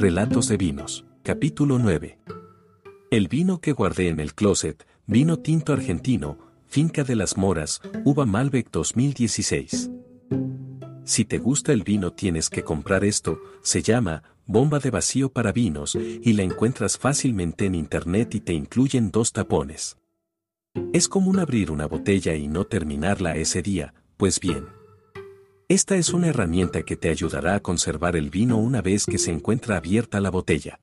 Relatos de Vinos, capítulo 9. El vino que guardé en el closet, vino tinto argentino, Finca de las Moras, Uva Malbec 2016. Si te gusta el vino tienes que comprar esto, se llama bomba de vacío para vinos y la encuentras fácilmente en internet y te incluyen dos tapones. Es común abrir una botella y no terminarla ese día, pues bien. Esta es una herramienta que te ayudará a conservar el vino una vez que se encuentra abierta la botella.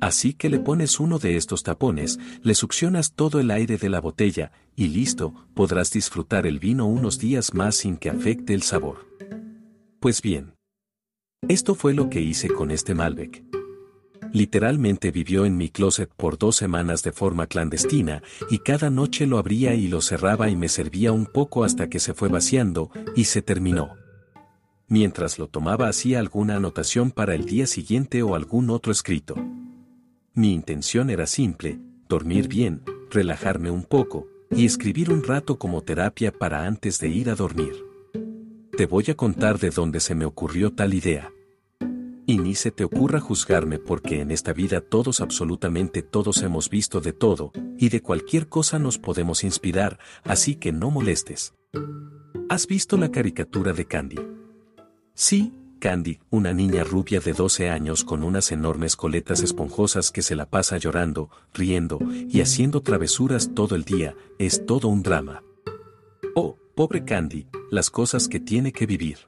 Así que le pones uno de estos tapones, le succionas todo el aire de la botella, y listo, podrás disfrutar el vino unos días más sin que afecte el sabor. Pues bien. Esto fue lo que hice con este Malbec. Literalmente vivió en mi closet por dos semanas de forma clandestina, y cada noche lo abría y lo cerraba y me servía un poco hasta que se fue vaciando, y se terminó. Mientras lo tomaba hacía alguna anotación para el día siguiente o algún otro escrito. Mi intención era simple, dormir bien, relajarme un poco, y escribir un rato como terapia para antes de ir a dormir. Te voy a contar de dónde se me ocurrió tal idea. Y ni se te ocurra juzgarme porque en esta vida todos absolutamente todos hemos visto de todo, y de cualquier cosa nos podemos inspirar, así que no molestes. ¿Has visto la caricatura de Candy? Sí, Candy, una niña rubia de 12 años con unas enormes coletas esponjosas que se la pasa llorando, riendo y haciendo travesuras todo el día, es todo un drama. Oh, pobre Candy, las cosas que tiene que vivir.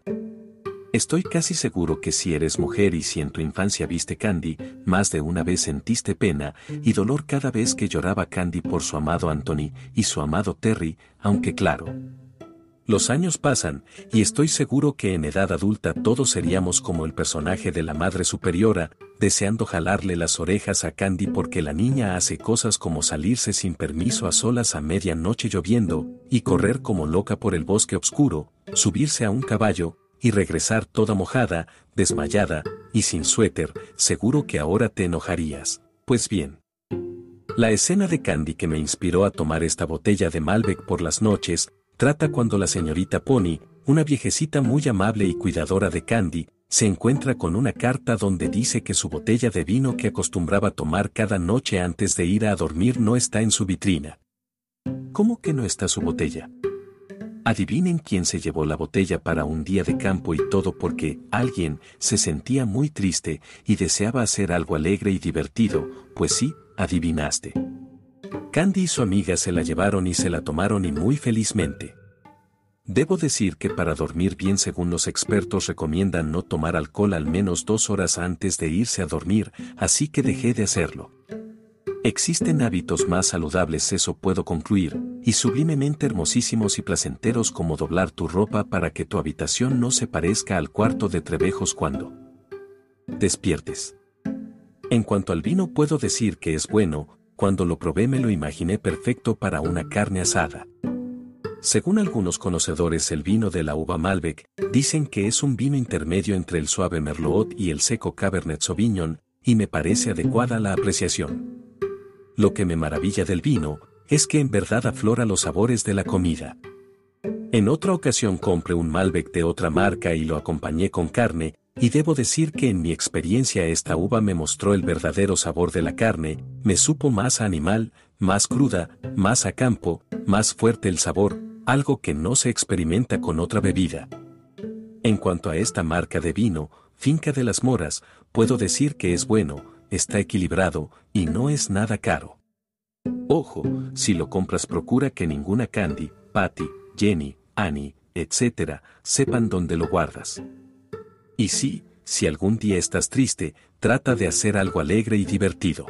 Estoy casi seguro que si eres mujer y si en tu infancia viste Candy, más de una vez sentiste pena y dolor cada vez que lloraba Candy por su amado Anthony y su amado Terry, aunque claro, los años pasan, y estoy seguro que en edad adulta todos seríamos como el personaje de la Madre Superiora, deseando jalarle las orejas a Candy porque la niña hace cosas como salirse sin permiso a solas a medianoche lloviendo, y correr como loca por el bosque oscuro, subirse a un caballo, y regresar toda mojada, desmayada, y sin suéter, seguro que ahora te enojarías. Pues bien. La escena de Candy que me inspiró a tomar esta botella de Malbec por las noches, trata cuando la señorita Pony, una viejecita muy amable y cuidadora de Candy, se encuentra con una carta donde dice que su botella de vino que acostumbraba tomar cada noche antes de ir a dormir no está en su vitrina. ¿Cómo que no está su botella? Adivinen quién se llevó la botella para un día de campo y todo porque alguien se sentía muy triste y deseaba hacer algo alegre y divertido, pues sí, adivinaste. Candy y su amiga se la llevaron y se la tomaron y muy felizmente. Debo decir que para dormir bien según los expertos recomiendan no tomar alcohol al menos dos horas antes de irse a dormir, así que dejé de hacerlo. Existen hábitos más saludables, eso puedo concluir, y sublimemente hermosísimos y placenteros como doblar tu ropa para que tu habitación no se parezca al cuarto de Trebejos cuando despiertes. En cuanto al vino puedo decir que es bueno, cuando lo probé me lo imaginé perfecto para una carne asada. Según algunos conocedores el vino de la uva Malbec, dicen que es un vino intermedio entre el suave Merlot y el seco Cabernet Sauvignon, y me parece adecuada la apreciación. Lo que me maravilla del vino, es que en verdad aflora los sabores de la comida. En otra ocasión compré un Malbec de otra marca y lo acompañé con carne, y debo decir que en mi experiencia esta uva me mostró el verdadero sabor de la carne, me supo más animal, más cruda, más a campo, más fuerte el sabor, algo que no se experimenta con otra bebida. En cuanto a esta marca de vino, Finca de las Moras, puedo decir que es bueno, está equilibrado, y no es nada caro. Ojo, si lo compras procura que ninguna Candy, Patty, Jenny, Annie, etc., sepan dónde lo guardas. Y sí, si algún día estás triste, trata de hacer algo alegre y divertido.